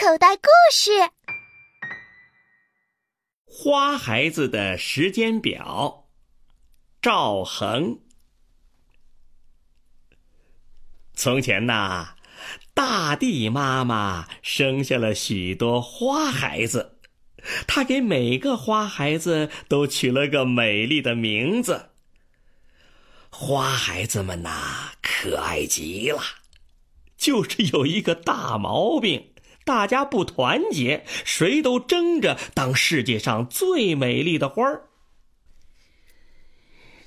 口袋故事：花孩子的时间表。赵恒。从前呐，大地妈妈生下了许多花孩子，她给每个花孩子都取了个美丽的名字。花孩子们呐，可爱极了。就是有一个大毛病，大家不团结，谁都争着当世界上最美丽的花儿。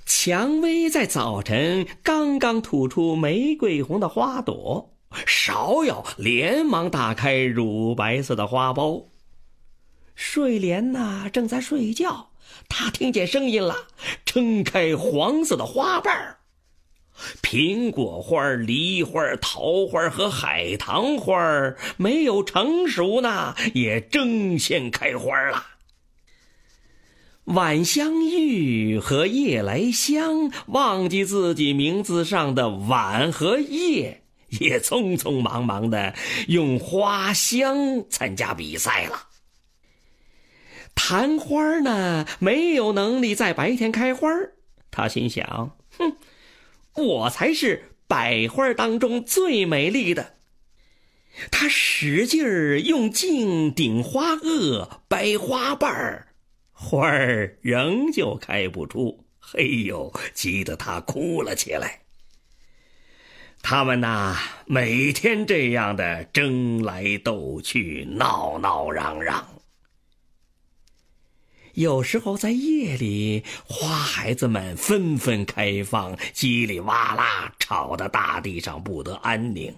蔷薇在早晨刚刚吐出玫瑰红的花朵，芍药连忙打开乳白色的花苞。睡莲呢正在睡觉，它听见声音了，撑开黄色的花瓣儿。苹果花、梨花、桃花和海棠花没有成熟呢，也争先开花了。晚香玉和夜来香忘记自己名字上的“晚”和“夜”，也匆匆忙忙的用花香参加比赛了。昙花呢，没有能力在白天开花，他心想：哼。我才是百花当中最美丽的。他使劲儿用劲顶花萼、掰花瓣儿，花儿仍旧开不出。嘿呦，急得他哭了起来。他们呐，每天这样的争来斗去，闹闹嚷嚷。有时候在夜里，花孩子们纷纷开放，叽里哇啦吵得大地上不得安宁。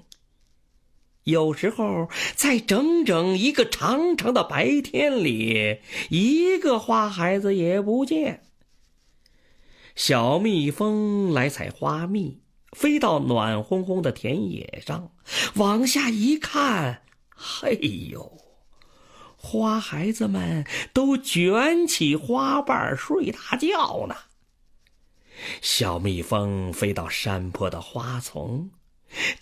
有时候，在整整一个长长的白天里，一个花孩子也不见。小蜜蜂来采花蜜，飞到暖烘烘的田野上，往下一看，嘿呦！花孩子们都卷起花瓣睡大觉呢。小蜜蜂飞到山坡的花丛，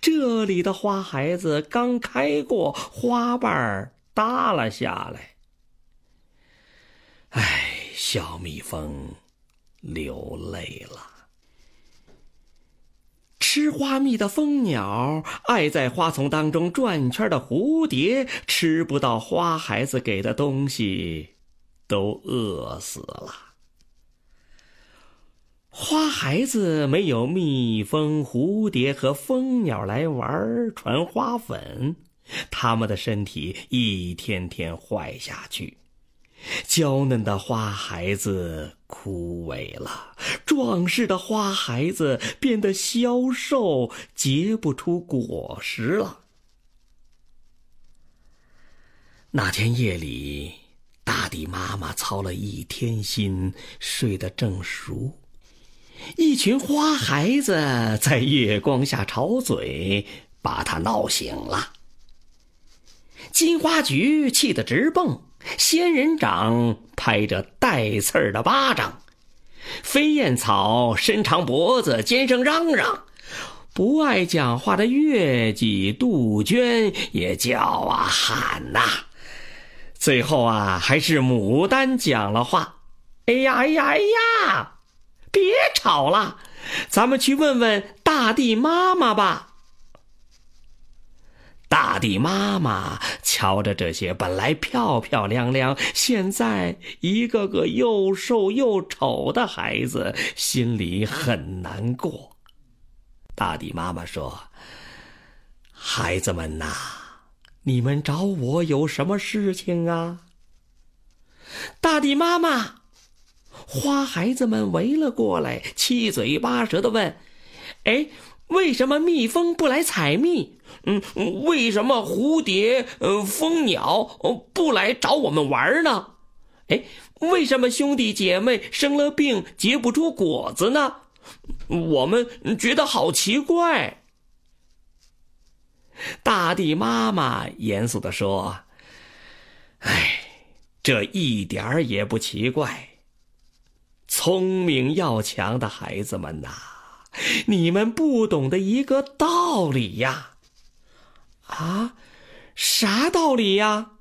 这里的花孩子刚开过，花瓣耷拉下来。唉，小蜜蜂流泪了。吃花蜜的蜂鸟，爱在花丛当中转圈的蝴蝶，吃不到花孩子给的东西，都饿死了。花孩子没有蜜蜂、蝴蝶和蜂鸟来玩传花粉，他们的身体一天天坏下去。娇嫩的花孩子枯萎了，壮实的花孩子变得消瘦，结不出果实了。那天夜里，大地妈妈操了一天心，睡得正熟，一群花孩子在月光下吵嘴，把她闹醒了。金花菊气得直蹦。仙人掌拍着带刺儿的巴掌，飞燕草伸长脖子尖声嚷嚷，不爱讲话的月季、杜鹃也叫啊喊呐。最后啊，还是牡丹讲了话：“哎呀哎呀哎呀，别吵了，咱们去问问大地妈妈吧。”大地妈妈瞧着这些本来漂漂亮亮，现在一个个又瘦又丑的孩子，心里很难过。大地妈妈说：“孩子们呐，你们找我有什么事情啊？”大地妈妈，花孩子们围了过来，七嘴八舌的问：“哎。”为什么蜜蜂不来采蜜？嗯，为什么蝴蝶、蜂鸟不来找我们玩呢？哎，为什么兄弟姐妹生了病结不出果子呢？我们觉得好奇怪。大地妈妈严肃的说：“哎，这一点儿也不奇怪。聪明要强的孩子们呐。”你们不懂的一个道理呀，啊，啥道理呀？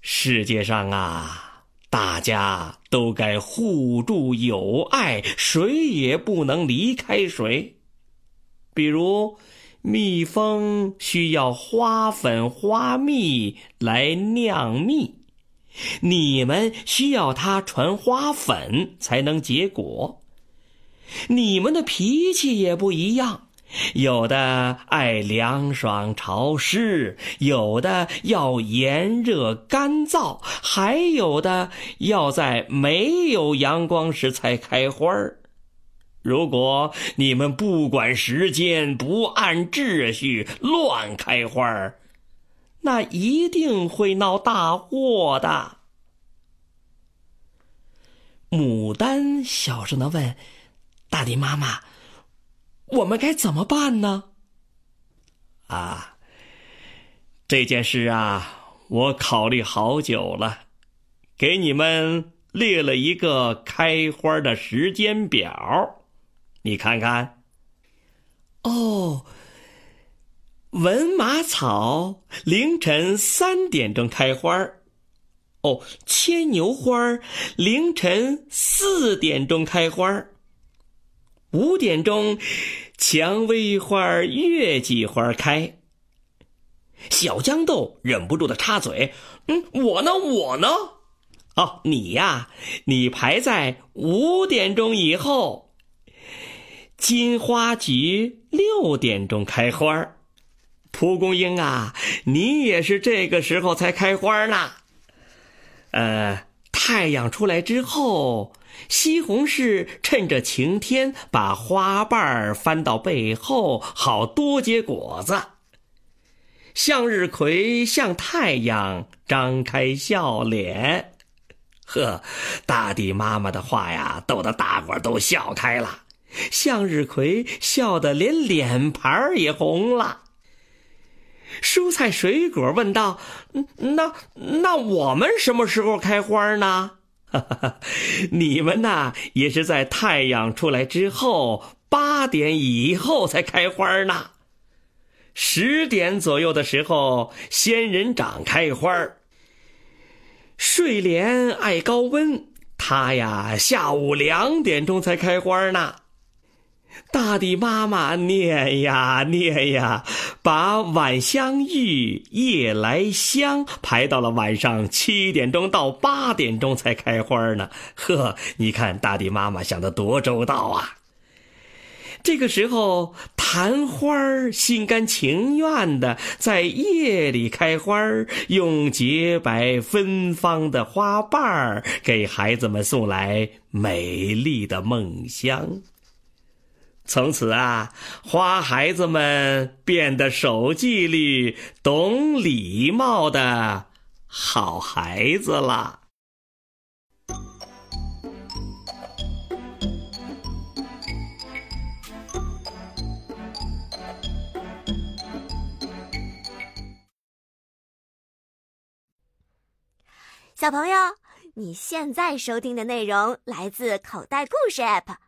世界上啊，大家都该互助友爱，谁也不能离开谁。比如，蜜蜂需要花粉、花蜜来酿蜜，你们需要它传花粉才能结果。你们的脾气也不一样。有的爱凉爽潮湿，有的要炎热干燥，还有的要在没有阳光时才开花儿。如果你们不管时间，不按秩序乱开花儿，那一定会闹大祸的。牡丹小声的问：“大地妈妈。”我们该怎么办呢？啊，这件事啊，我考虑好久了，给你们列了一个开花的时间表，你看看。哦，文马草凌晨三点钟开花哦，牵牛花凌晨四点钟开花五点钟，蔷薇花、月季花开。小豇豆忍不住的插嘴：“嗯，我呢？我呢？哦，你呀，你排在五点钟以后。金花菊六点钟开花蒲公英啊，你也是这个时候才开花呢。呃，太阳出来之后。”西红柿趁着晴天，把花瓣儿翻到背后，好多结果子。向日葵向太阳张开笑脸，呵，大地妈妈的话呀，逗得大伙都笑开了。向日葵笑得连脸盘儿也红了。蔬菜水果问道：“那那我们什么时候开花呢？”，你们呐也是在太阳出来之后八点以后才开花呢。十点左右的时候，仙人掌开花睡莲爱高温，它呀下午两点钟才开花呢。大地妈妈念呀念呀，把晚香玉、夜来香排到了晚上七点钟到八点钟才开花呢。呵，你看大地妈妈想的多周到啊！这个时候，昙花心甘情愿的在夜里开花，用洁白芬芳的花瓣给孩子们送来美丽的梦乡。从此啊，花孩子们变得守纪律、懂礼貌的好孩子了。小朋友，你现在收听的内容来自口袋故事 App。